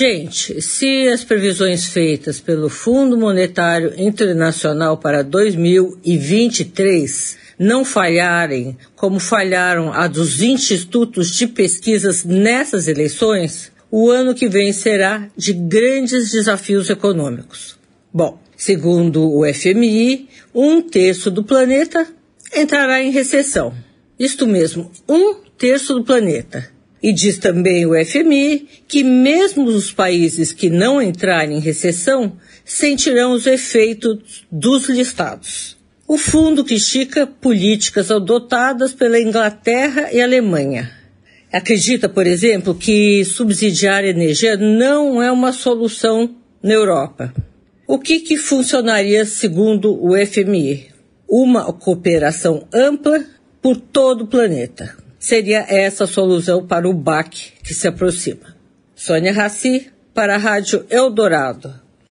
Gente, se as previsões feitas pelo Fundo Monetário Internacional para 2023 não falharem, como falharam a dos institutos de pesquisas nessas eleições, o ano que vem será de grandes desafios econômicos. Bom, segundo o FMI, um terço do planeta entrará em recessão. Isto mesmo, um terço do planeta. E diz também o FMI que mesmo os países que não entrarem em recessão sentirão os efeitos dos listados. O fundo critica políticas adotadas pela Inglaterra e Alemanha. Acredita, por exemplo, que subsidiar energia não é uma solução na Europa. O que, que funcionaria segundo o FMI? Uma cooperação ampla por todo o planeta. Seria essa a solução para o BAC que se aproxima. Sônia Raci, para a Rádio Eldorado.